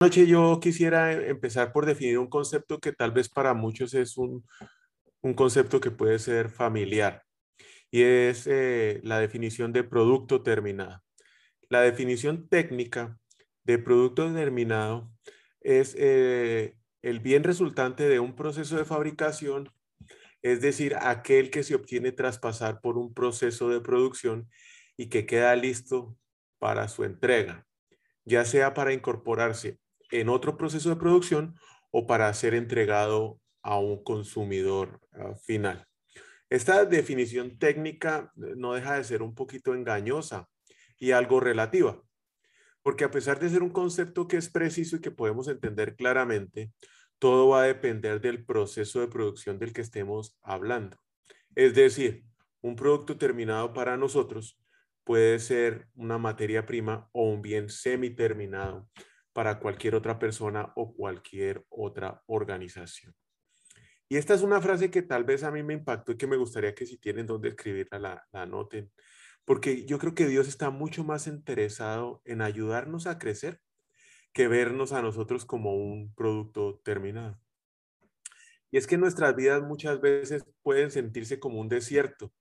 Noche yo quisiera empezar por definir un concepto que tal vez para muchos es un, concepto que puede ser familiar y es eh, la definición de producto terminado. La definición técnica de producto terminado es eh, el bien resultante de un proceso de fabricación, es decir, aquel que se obtiene tras pasar por un proceso de producción y que queda listo para su entrega, ya sea para incorporarse en otro proceso de producción o para ser entregado a un consumidor ah, final. Esta definición técnica eh, no deja de ser un poquito engañosa y algo relativa, porque a pesar de ser un concepto que es preciso y que podemos entender claramente, todo va a depender del proceso de producción del que estemos hablando. Es decir, un producto terminado para nosotros puede ser una materia prima o un bien semi-terminado para cualquier otra persona o cualquier otra organización. Y esta es una frase que tal vez a mí me impactó y que me gustaría que si tienen donde escribirla, la, la anoten, porque yo creo que Dios está mucho más interesado en ayudarnos a crecer que vernos a nosotros como un producto terminado. Y es que nuestras vidas muchas veces pueden sentirse como un desierto.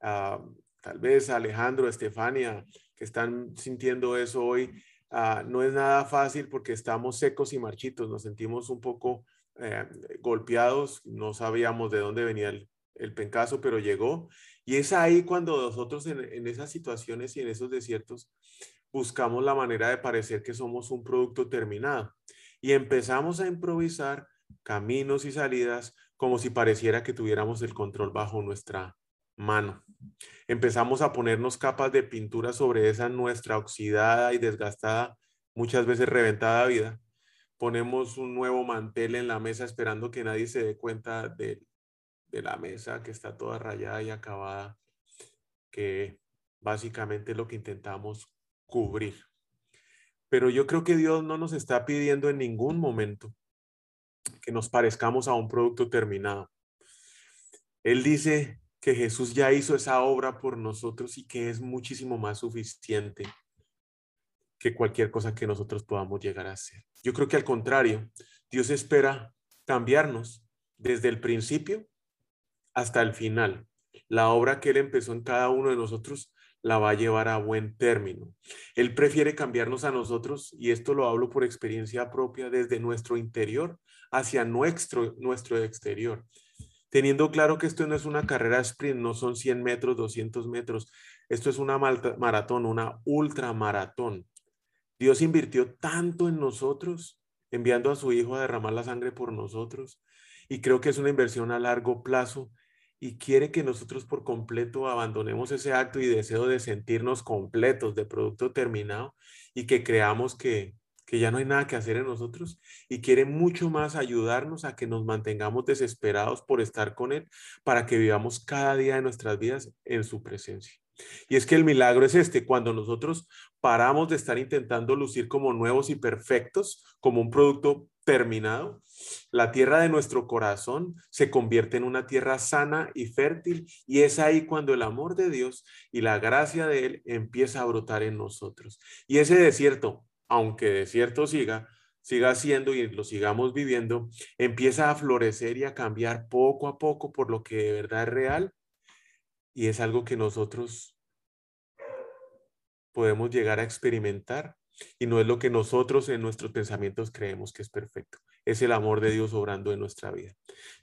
Ah, tal vez Alejandro, Estefania, que están sintiendo eso hoy, Ah, no es nada fácil porque estamos secos y marchitos, nos sentimos un poco eh, golpeados, no sabíamos de dónde venía el, el, pencazo, pero llegó. Y es ahí cuando nosotros en, en esas situaciones y en esos desiertos buscamos la manera de parecer que somos un producto terminado y empezamos a improvisar caminos y salidas como si pareciera que tuviéramos el control bajo nuestra mano. Empezamos a ponernos capas de pintura sobre esa nuestra oxidada y desgastada, muchas veces reventada vida. Ponemos un nuevo mantel en la mesa esperando que nadie se dé cuenta de, de la mesa que está toda rayada y acabada, que básicamente es lo que intentamos cubrir. Pero yo creo que Dios no nos está pidiendo en ningún momento que nos parezcamos a un producto terminado. Él dice, que Jesús ya hizo esa obra por nosotros y que es muchísimo más suficiente que cualquier cosa que nosotros podamos llegar a hacer. Yo creo que al contrario, Dios espera cambiarnos desde el principio hasta el final. La obra que Él empezó en cada uno de nosotros la va a llevar a buen término. Él prefiere cambiarnos a nosotros, y esto lo hablo por experiencia propia, desde nuestro interior hacia nuestro, nuestro exterior teniendo claro que esto no es una carrera sprint, no son 100 metros, 200 metros, esto es una maratón, una ultramaratón. Dios invirtió tanto en nosotros, enviando a su Hijo a derramar la sangre por nosotros, y creo que es una inversión a largo plazo y quiere que nosotros por completo abandonemos ese acto y deseo de sentirnos completos de producto terminado y que creamos que, que ya no hay nada que hacer en nosotros y quiere mucho más ayudarnos a que nos mantengamos desesperados por estar con Él para que vivamos cada día de nuestras vidas en su presencia. Y es que el milagro es este, cuando nosotros paramos de estar intentando lucir como nuevos y perfectos, como un producto terminado, la tierra de nuestro corazón se convierte en una tierra sana y fértil y es ahí cuando el amor de Dios y la gracia de Él empieza a brotar en nosotros. Y ese desierto aunque desierto siga, siga siendo y lo sigamos viviendo, empieza a florecer y a cambiar poco a poco por lo que de verdad es real y es algo que nosotros podemos llegar a experimentar y no es lo que nosotros en nuestros pensamientos creemos que es perfecto. Es el amor de Dios obrando en nuestra vida.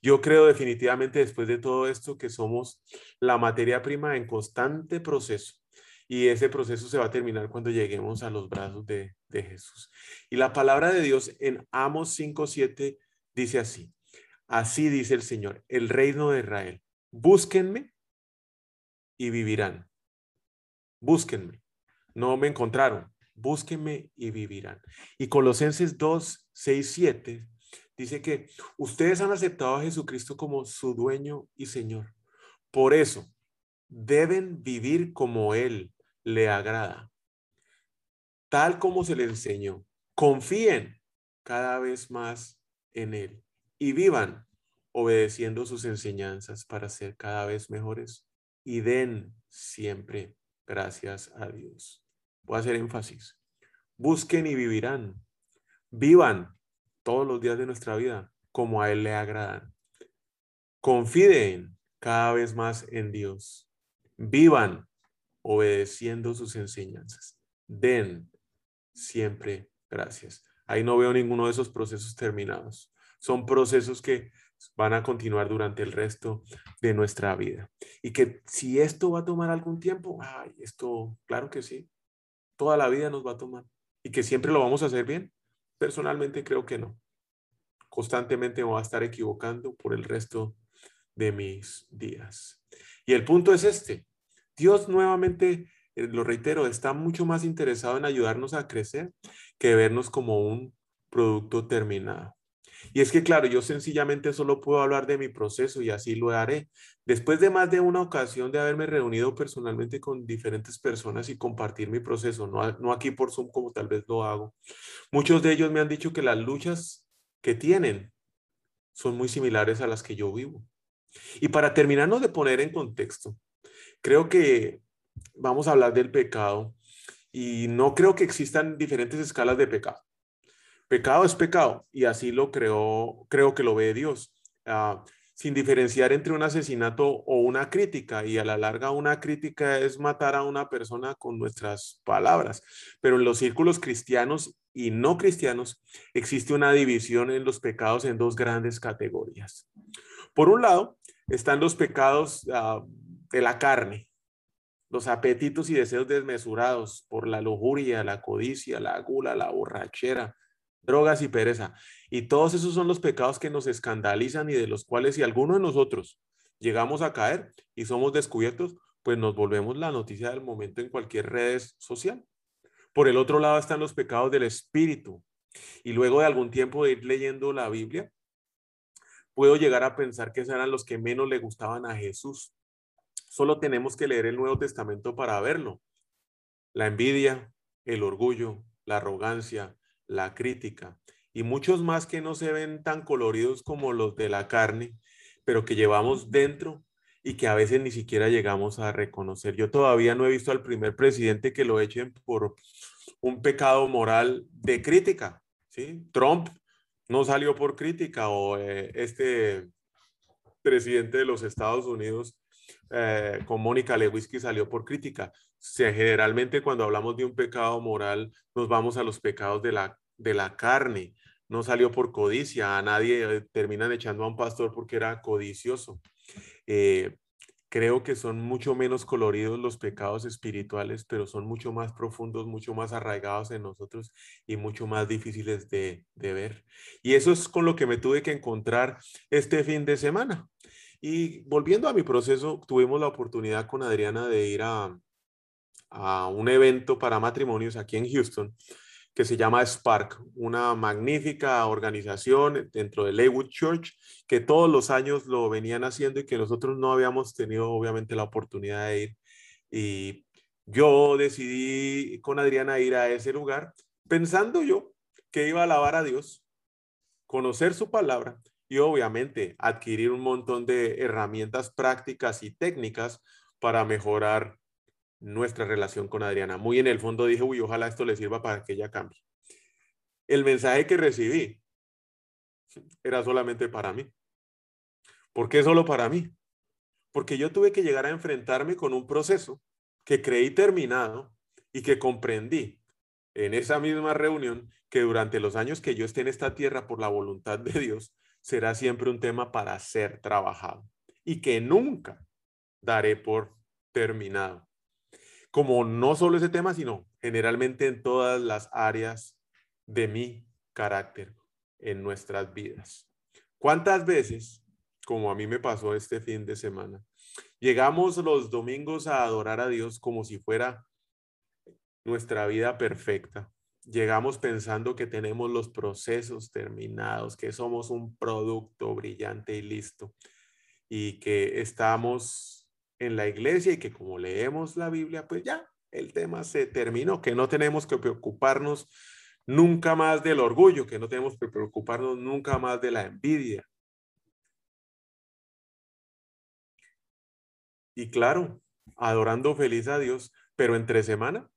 Yo creo definitivamente después de todo esto que somos la materia prima en constante proceso y ese proceso se va a terminar cuando lleguemos a los brazos de, Jesús. Y la palabra de Dios en Amos 5.7 dice así, así dice el Señor, el reino de Israel, búsquenme y vivirán. Búsquenme. No me encontraron, búsquenme y vivirán. Y Colosenses 2, 6, 7 dice que ustedes han aceptado a Jesucristo como su dueño y Señor. Por eso deben vivir como Él le agrada, tal como se le enseñó. Confíen cada vez más en Él y vivan obedeciendo sus enseñanzas para ser cada vez mejores y den siempre gracias a Dios. Voy a hacer énfasis. Busquen y vivirán. Vivan todos los días de nuestra vida como a Él le agradan. Confíen cada vez más en Dios. Vivan obedeciendo sus enseñanzas. Den siempre gracias. Ahí no veo ninguno de esos procesos terminados. Son procesos que van a continuar durante el resto de nuestra vida. Y que si esto va a tomar algún tiempo, ay, esto, claro que sí, toda la vida nos va a tomar. Y que siempre lo vamos a hacer bien, personalmente creo que no. Constantemente me voy a estar equivocando por el resto de mis días. Y el punto es este. Dios nuevamente, eh, lo reitero, está mucho más interesado en ayudarnos a crecer que vernos como un producto terminado. Y es que, claro, yo sencillamente solo puedo hablar de mi proceso y así lo haré. Después de más de una ocasión de haberme reunido personalmente con diferentes personas y compartir mi proceso, no, no aquí por Zoom como tal vez lo hago, muchos de ellos me han dicho que las luchas que tienen son muy similares a las que yo vivo. Y para terminarnos de poner en contexto, creo que vamos a hablar del pecado y no creo que existan diferentes escalas de pecado. Pecado es pecado y así lo creo, creo que lo ve Dios, ah, sin diferenciar entre un asesinato o una crítica. Y a la larga una crítica es matar a una persona con nuestras palabras. Pero en los círculos cristianos y no cristianos existe una división en los pecados en dos grandes categorías. Por un lado están los pecados ah, de la carne, los apetitos y deseos desmesurados por la lujuria, la codicia, la gula, la borrachera, drogas y pereza. Y todos esos son los pecados que nos escandalizan y de los cuales si alguno de nosotros llegamos a caer y somos descubiertos, pues nos volvemos la noticia del momento en cualquier red social. Por el otro lado están los pecados del espíritu. Y luego de algún tiempo de ir leyendo la Biblia, puedo llegar a pensar que esos eran los que menos le gustaban a Jesús. Solo tenemos que leer el Nuevo Testamento para verlo. La envidia, el orgullo, la arrogancia, la crítica y muchos más que no se ven tan coloridos como los de la carne, pero que llevamos dentro y que a veces ni siquiera llegamos a reconocer. Yo todavía no he visto al primer presidente que lo echen por un pecado moral de crítica. ¿sí? Trump no salió por crítica o eh, este presidente de los Estados Unidos eh, con Mónica Lewinsky salió por crítica. generalmente cuando hablamos de un pecado moral nos vamos a los pecados de la, de la carne. No salió por codicia, a nadie eh, terminan echando a un pastor porque era codicioso. Creo que son mucho menos coloridos los pecados espirituales, pero son mucho más profundos, mucho más arraigados en nosotros y mucho más difíciles de, ver. Y eso es con lo que me tuve que encontrar este fin de semana. Y volviendo a mi proceso, tuvimos la oportunidad con Adriana de ir a un evento para matrimonios aquí en Houston que se llama Spark, una magnífica organización dentro de Leywood Church que todos los años lo venían haciendo y que nosotros no habíamos tenido obviamente la oportunidad de ir. Y yo decidí con Adriana ir a ese lugar pensando yo que iba a alabar a Dios, conocer su palabra y obviamente adquirir un montón de herramientas prácticas y técnicas para mejorar nuestra relación con Adriana. Muy en el fondo dije, uy, ojalá esto le sirva para que ella cambie. El mensaje que recibí era solamente para mí. ¿Por qué solo para mí? Porque yo tuve que llegar a enfrentarme con un proceso que creí terminado y que comprendí en esa misma reunión que durante los años que yo esté en esta tierra por la voluntad de Dios, será siempre un tema para ser trabajado y que nunca daré por terminado. Como no solo ese tema, sino generalmente en todas las áreas de mi carácter en nuestras vidas. ¿Cuántas veces, como a mí me pasó este fin de semana, llegamos los domingos a adorar a Dios como si fuera nuestra vida perfecta. Llegamos pensando que tenemos los procesos terminados, que somos un producto brillante y listo, y que estamos en la iglesia y que como leemos la Biblia, pues ya, el tema se terminó, que no tenemos que preocuparnos nunca más del orgullo, que no tenemos que preocuparnos nunca más de la envidia. Y claro, adorando feliz a Dios, pero entre semana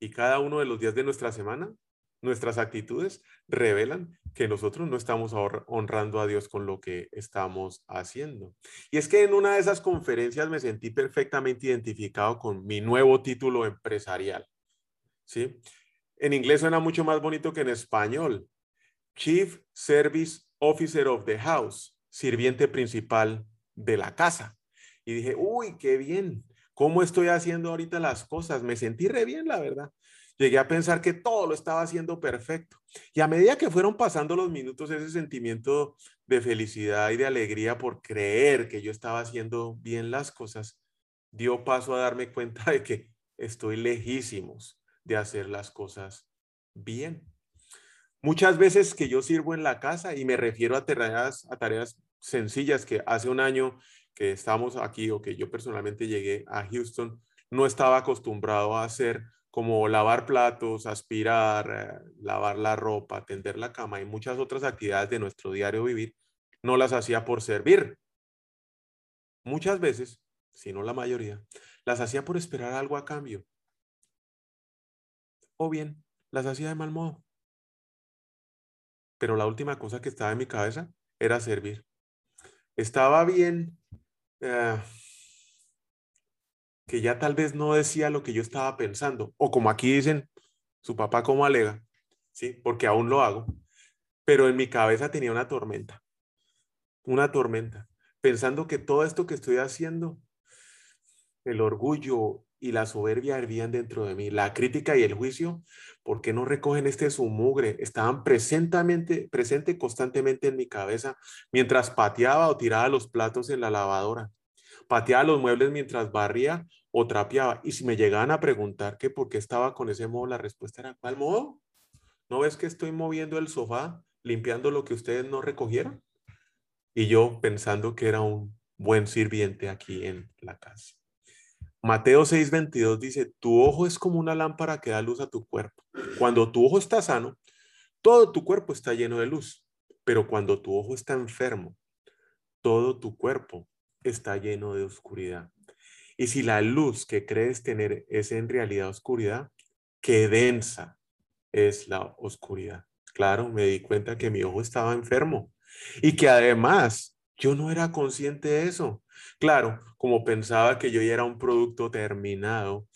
y cada uno de los días de nuestra semana, nuestras actitudes revelan que nosotros no estamos honrando a Dios con lo que estamos haciendo. Y es que en una de esas conferencias me sentí perfectamente identificado con mi nuevo título empresarial. ¿Sí? En inglés suena mucho más bonito que en español. Chief Service Officer of the House, sirviente principal de la casa. Y dije, uy, qué bien. ¿Cómo estoy haciendo ahorita las cosas? Me sentí re bien, la verdad. Llegué a pensar que todo lo estaba haciendo perfecto. Y a medida que fueron pasando los minutos, ese sentimiento de felicidad y de alegría por creer que yo estaba haciendo bien las cosas, dio paso a darme cuenta de que estoy lejísimos de hacer las cosas bien. Muchas veces que yo sirvo en la casa y me refiero a tareas, a tareas sencillas que hace un año que estamos aquí o que yo personalmente llegué a Houston, no estaba acostumbrado a hacer como lavar platos, aspirar, eh, lavar la ropa, tender la cama y muchas otras actividades de nuestro diario vivir, no las hacía por servir. Muchas veces, si no la mayoría, las hacía por esperar algo a cambio o bien las hacía de mal modo. Pero la última cosa que estaba en mi cabeza era servir. Estaba bien eh, que ya tal vez no decía lo que yo estaba pensando, o como aquí dicen, su papá como alega, ¿sí? Porque aún lo hago, pero en mi cabeza tenía una tormenta, una tormenta, pensando que todo esto que estoy haciendo, el orgullo, y la soberbia hervían dentro de mí. La crítica y el juicio, ¿por qué no recogen este su mugre? Estaban presentemente, presente constantemente en mi cabeza mientras pateaba o tiraba los platos en la lavadora. Pateaba los muebles mientras barría o trapeaba. Y si me llegaban a preguntar que por qué estaba con ese modo, la respuesta era, ¿cuál modo? ¿No ves que estoy moviendo el sofá, limpiando lo que ustedes no recogieron? Y yo pensando que era un buen sirviente aquí en la casa. Mateo 6:22 dice, tu ojo es como una lámpara que da luz a tu cuerpo. Cuando tu ojo está sano, todo tu cuerpo está lleno de luz, pero cuando tu ojo está enfermo, todo tu cuerpo está lleno de oscuridad. Y si la luz que crees tener es en realidad oscuridad, qué densa es la oscuridad. Claro, me di cuenta que mi ojo estaba enfermo y que además yo no era consciente de eso. Claro, como pensaba que yo ya era un producto terminado,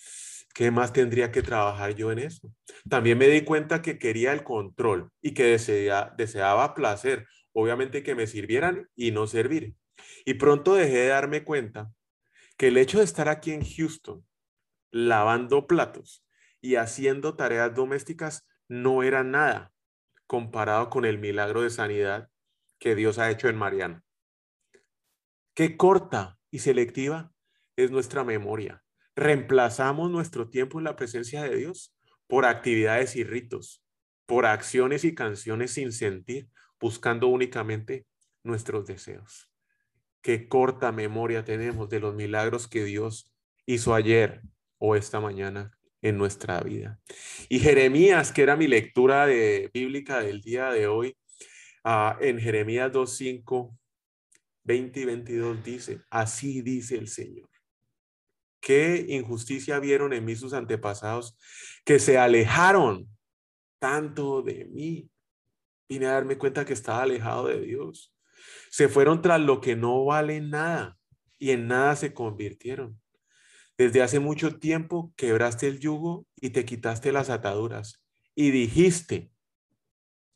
¿qué más tendría que trabajar yo en eso? También me di cuenta que quería el control y que deseaba placer, obviamente que me sirvieran y no servir. Y pronto dejé de darme cuenta que el hecho de estar aquí en Houston, lavando platos y haciendo tareas domésticas, no era nada comparado con el milagro de sanidad que Dios ha hecho en Mariana. Qué corta y selectiva es nuestra memoria. Reemplazamos nuestro tiempo en la presencia de Dios por actividades y ritos, por acciones y canciones sin sentir, buscando únicamente nuestros deseos. Qué corta memoria tenemos de los milagros que Dios hizo ayer o esta mañana en nuestra vida. Y Jeremías, que era mi lectura de, bíblica del día de hoy, ah, en Jeremías 2.5 20 y 22 dice, así dice el Señor. Qué injusticia vieron en mí sus antepasados que se alejaron tanto de mí. Vine a darme cuenta que estaba alejado de Dios. Se fueron tras lo que no vale nada y en nada se convirtieron. Desde hace mucho tiempo quebraste el yugo y te quitaste las ataduras y dijiste,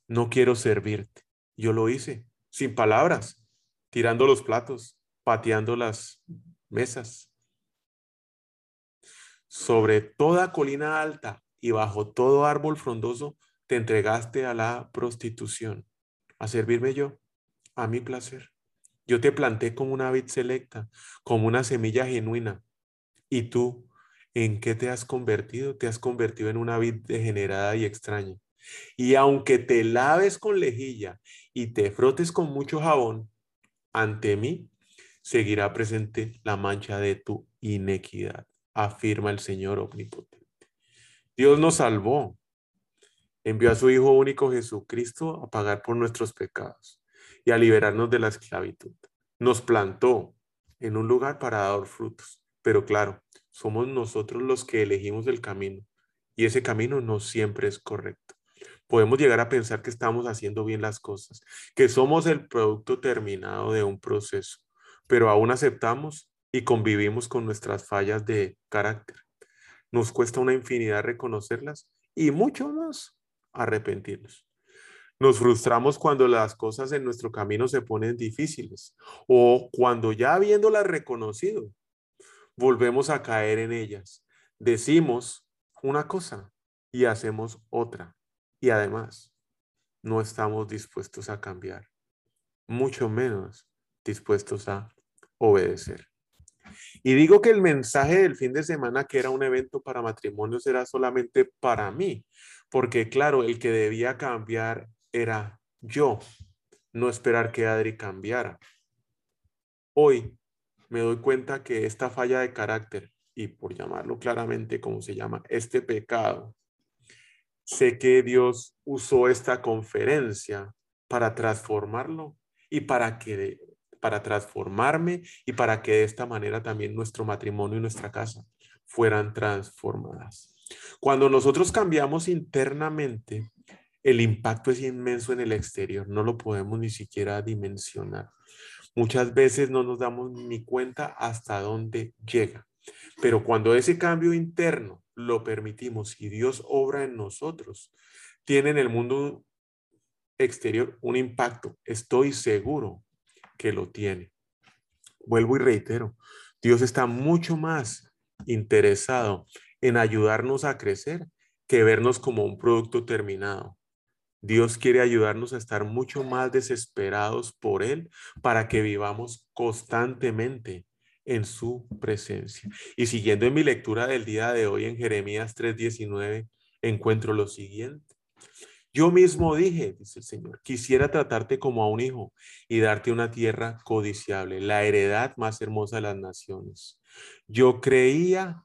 no quiero servirte. Yo lo hice, sin palabras, tirando los platos, pateando las mesas. Sobre toda colina alta y bajo todo árbol frondoso te entregaste a la prostitución, a servirme yo, a mi placer. Yo te planté como una vid selecta, como una semilla genuina, y tú, ¿En qué te has convertido? Te has convertido en una vid degenerada y extraña. Y aunque te laves con lejilla y te frotes con mucho jabón, ante mí seguirá presente la mancha de tu inequidad, afirma el Señor omnipotente. Dios nos salvó, envió a su Hijo único Jesucristo a pagar por nuestros pecados y a liberarnos de la esclavitud. Nos plantó en un lugar para dar frutos, pero claro, somos nosotros los que elegimos el camino y ese camino no siempre es correcto podemos llegar a pensar que estamos haciendo bien las cosas, que somos el producto terminado de un proceso, pero aún aceptamos y convivimos con nuestras fallas de carácter. Nos cuesta una infinidad reconocerlas y mucho más arrepentirnos. Nos frustramos cuando las cosas en nuestro camino se ponen difíciles o cuando ya habiéndolas reconocido, volvemos a caer en ellas. Decimos una cosa y hacemos otra. Y además, no estamos dispuestos a cambiar, mucho menos dispuestos a obedecer. Y digo que el mensaje del fin de semana, que era un evento para matrimonios, era solamente para mí, porque claro, el que debía cambiar era yo, no esperar que Adri cambiara. Hoy me doy cuenta que esta falla de carácter, y por llamarlo claramente como se llama, este pecado, Sé que Dios usó esta conferencia para transformarlo y para que para transformarme y para que de esta manera también nuestro matrimonio y nuestra casa fueran transformadas. Cuando nosotros cambiamos internamente, el impacto es inmenso en el exterior, no lo podemos ni siquiera dimensionar. Muchas veces no nos damos ni cuenta hasta dónde llega. Pero cuando ese cambio interno lo permitimos y Dios obra en nosotros, tiene en el mundo exterior un impacto. Estoy seguro que lo tiene. Vuelvo y reitero, Dios está mucho más interesado en ayudarnos a crecer que vernos como un producto terminado. Dios quiere ayudarnos a estar mucho más desesperados por Él para que vivamos constantemente en su presencia. Y siguiendo en mi lectura del día de hoy en Jeremías 3:19, encuentro lo siguiente. Yo mismo dije, dice el Señor, quisiera tratarte como a un hijo y darte una tierra codiciable, la heredad más hermosa de las naciones. Yo creía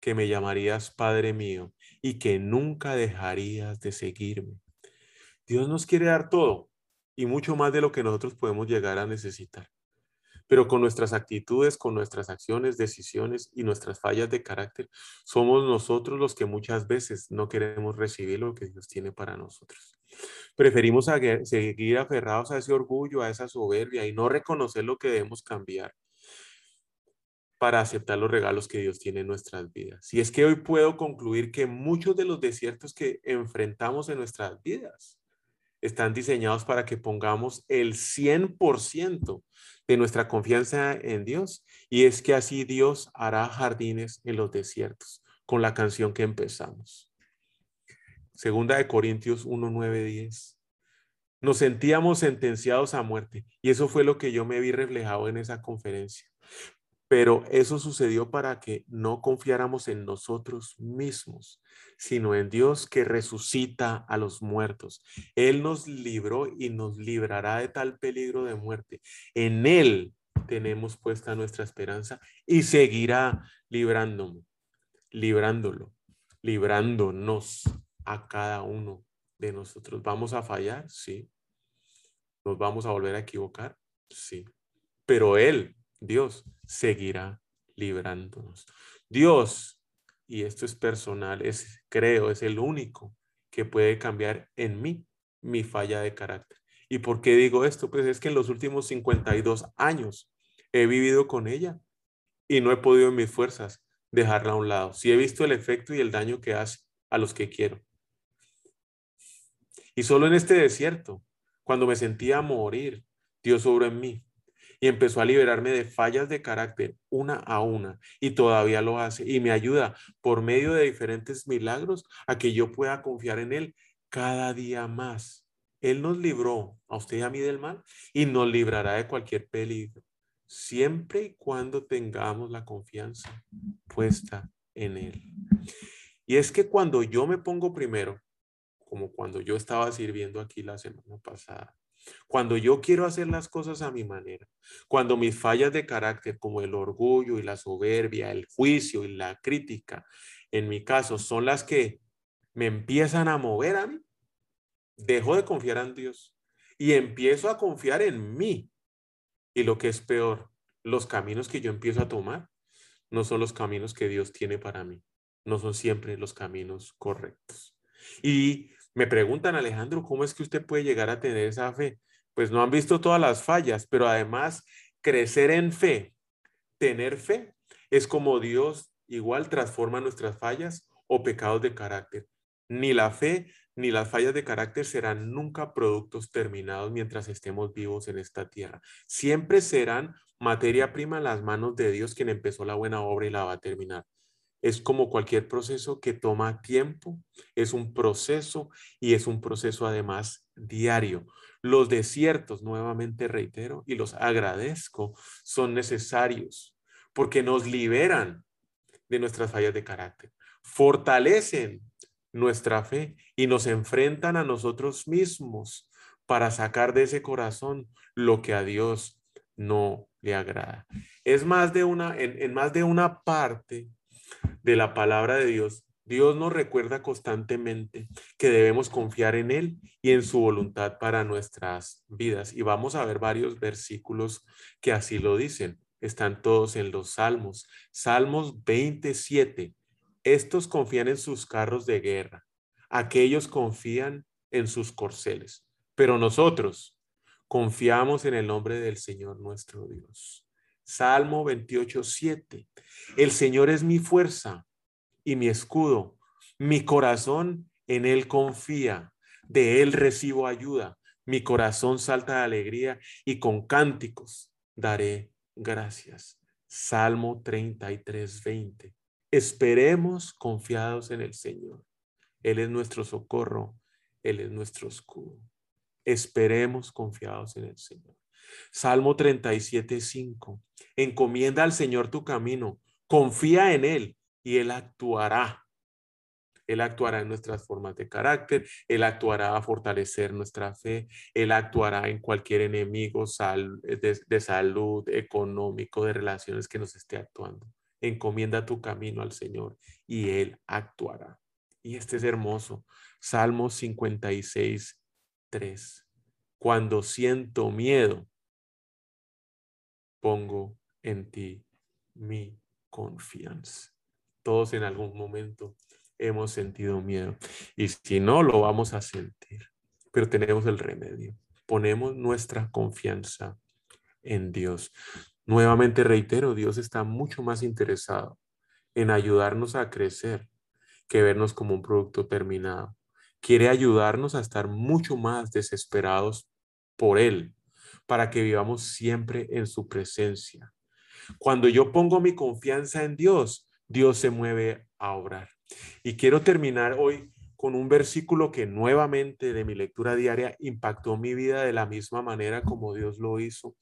que me llamarías Padre mío y que nunca dejarías de seguirme. Dios nos quiere dar todo y mucho más de lo que nosotros podemos llegar a necesitar. Pero con nuestras actitudes, con nuestras acciones, decisiones y nuestras fallas de carácter, somos nosotros los que muchas veces no queremos recibir lo que Dios tiene para nosotros. Preferimos seguir aferrados a ese orgullo, a esa soberbia y no reconocer lo que debemos cambiar para aceptar los regalos que Dios tiene en nuestras vidas. Y es que hoy puedo concluir que muchos de los desiertos que enfrentamos en nuestras vidas están diseñados para que pongamos el 100% de nuestra confianza en Dios. Y es que así Dios hará jardines en los desiertos, con la canción que empezamos. Segunda de Corintios 1, 9, 10. Nos sentíamos sentenciados a muerte y eso fue lo que yo me vi reflejado en esa conferencia. Pero eso sucedió para que no confiáramos en nosotros mismos, sino en Dios que resucita a los muertos. Él nos libró y nos librará de tal peligro de muerte. En Él tenemos puesta nuestra esperanza y seguirá librándonos, librándolo, librándonos a cada uno de nosotros. ¿Vamos a fallar? Sí. ¿Nos vamos a volver a equivocar? Sí. Pero Él Dios seguirá librándonos. Dios, y esto es personal, es, creo, es el único que puede cambiar en mí mi falla de carácter. ¿Y por qué digo esto? Pues es que en los últimos 52 años he vivido con ella y no he podido en mis fuerzas dejarla a un lado. Sí he visto el efecto y el daño que hace a los que quiero. Y solo en este desierto, cuando me sentía morir, Dios obró en mí y empezó a liberarme de fallas de carácter una a una y todavía lo hace y me ayuda por medio de diferentes milagros a que yo pueda confiar en Él cada día más. Él nos libró a usted y a mí del mal y nos librará de cualquier peligro, siempre y cuando tengamos la confianza puesta en Él. Y es que cuando yo me pongo primero, como cuando yo estaba sirviendo aquí la semana pasada, cuando yo quiero hacer las cosas a mi manera, cuando mis fallas de carácter como el orgullo y la soberbia, el juicio y la crítica, en mi caso, son las que me empiezan a mover a mí, dejo de confiar en Dios y empiezo a confiar en mí. Y lo que es peor, los caminos que yo empiezo a tomar no son los caminos que Dios tiene para mí, no son siempre los caminos correctos. Y me preguntan, Alejandro, ¿cómo es que usted puede llegar a tener esa fe? Pues no han visto todas las fallas, pero además crecer en fe, tener fe, es como Dios igual transforma nuestras fallas o pecados de carácter. Ni la fe ni las fallas de carácter serán nunca productos terminados mientras estemos vivos en esta tierra. Siempre serán materia prima en las manos de Dios quien empezó la buena obra y la va a terminar. Es como cualquier proceso que toma tiempo, es un proceso y es un proceso además diario. Los desiertos, nuevamente reitero, y los agradezco, son necesarios porque nos liberan de nuestras fallas de carácter, fortalecen nuestra fe y nos enfrentan a nosotros mismos para sacar de ese corazón lo que a Dios no le agrada. Es más de una, en, más de una parte de la palabra de Dios, Dios nos recuerda constantemente que debemos confiar en Él y en su voluntad para nuestras vidas. Y vamos a ver varios versículos que así lo dicen. Están todos en los Salmos. Salmos 27. Estos confían en sus carros de guerra. Aquellos confían en sus corceles. Pero nosotros confiamos en el nombre del Señor nuestro Dios. Salmo 28, 7. El Señor es mi fuerza y mi escudo. Mi corazón en Él confía. De Él recibo ayuda. Mi corazón salta de alegría y con cánticos daré gracias. Salmo 33, 20. Esperemos confiados en el Señor. Él es nuestro socorro. Él es nuestro escudo. Esperemos confiados en el Señor. Salmo 37, 5. Encomienda al Señor tu camino, confía en Él y Él actuará. Él actuará en nuestras formas de carácter, Él actuará a fortalecer nuestra fe, Él actuará en cualquier enemigo de, de salud, económico, de relaciones que nos esté actuando. Encomienda tu camino al Señor y Él actuará. Y este es hermoso. Salmo 56, 3. Cuando siento miedo, pongo en ti mi confianza. Todos en algún momento hemos sentido miedo y si no, lo vamos a sentir, pero tenemos el remedio. Ponemos nuestra confianza en Dios. Nuevamente reitero, Dios está mucho más interesado en ayudarnos a crecer que vernos como un producto terminado. Quiere ayudarnos a estar mucho más desesperados por Él, para que vivamos siempre en su presencia. Cuando yo pongo mi confianza en Dios, Dios se mueve a obrar. Y quiero terminar hoy con un versículo que nuevamente de mi lectura diaria impactó mi vida de la misma manera como Dios lo hizo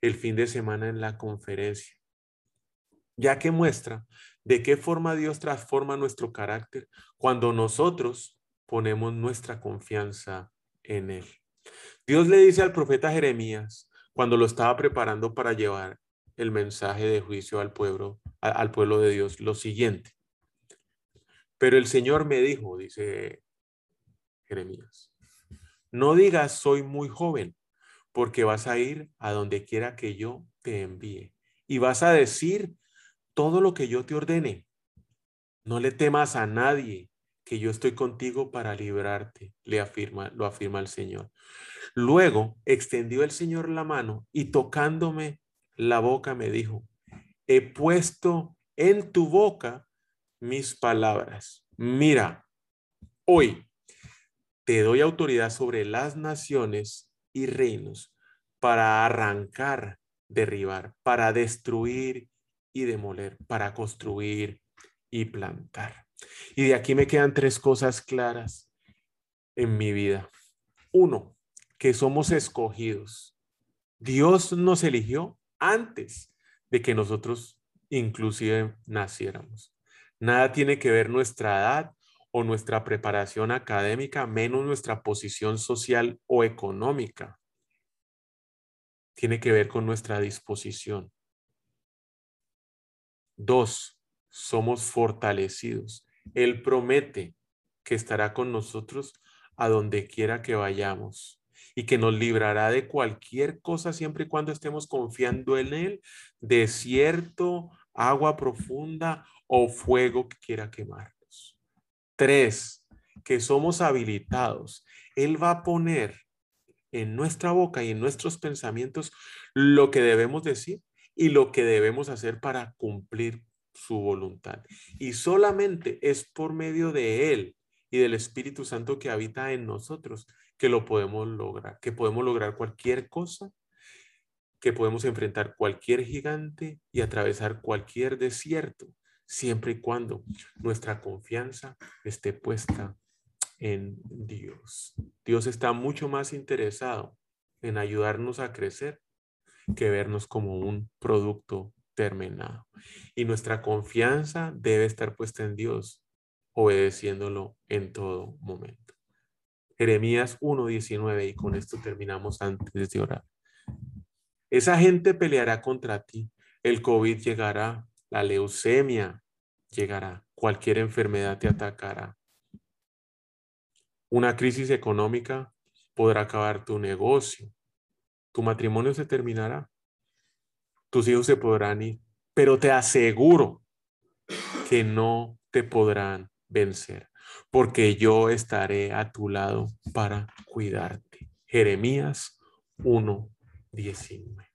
el fin de semana en la conferencia, ya que muestra de qué forma Dios transforma nuestro carácter cuando nosotros ponemos nuestra confianza en Él. Dios le dice al profeta Jeremías, cuando lo estaba preparando para llevar el mensaje de juicio al pueblo, al pueblo de Dios, lo siguiente. Pero el Señor me dijo, dice Jeremías, no digas soy muy joven, porque vas a ir a donde quiera que yo te envíe y vas a decir todo lo que yo te ordene. No le temas a nadie, que yo estoy contigo para librarte, le afirma, lo afirma el Señor. Luego extendió el Señor la mano y tocándome la boca me dijo, he puesto en tu boca mis palabras. Mira, hoy te doy autoridad sobre las naciones y reinos para arrancar, derribar, para destruir y demoler, para construir y plantar. Y de aquí me quedan tres cosas claras en mi vida. Uno, que somos escogidos. Dios nos eligió antes de que nosotros inclusive naciéramos. Nada tiene que ver nuestra edad o nuestra preparación académica, menos nuestra posición social o económica. Tiene que ver con nuestra disposición. Dos, somos fortalecidos. Él promete que estará con nosotros a donde quiera que vayamos y que nos librará de cualquier cosa siempre y cuando estemos confiando en Él, desierto, agua profunda o fuego que quiera quemarnos. Tres, que somos habilitados. Él va a poner en nuestra boca y en nuestros pensamientos lo que debemos decir y lo que debemos hacer para cumplir su voluntad. Y solamente es por medio de Él y del Espíritu Santo que habita en nosotros que lo podemos lograr, que podemos lograr cualquier cosa, que podemos enfrentar cualquier gigante y atravesar cualquier desierto, siempre y cuando nuestra confianza esté puesta en Dios. Dios está mucho más interesado en ayudarnos a crecer que vernos como un producto Y nuestra confianza debe estar puesta en Dios, obedeciéndolo en todo momento. Jeremías 1.19 y con esto terminamos antes de orar. Esa gente peleará contra ti, el COVID llegará, la leucemia llegará, cualquier enfermedad te atacará. Una crisis económica podrá acabar tu negocio, tu matrimonio se terminará, tus hijos se podrán ir, pero te aseguro que no te podrán vencer, porque yo estaré a tu lado para cuidarte. Jeremías 1, 19.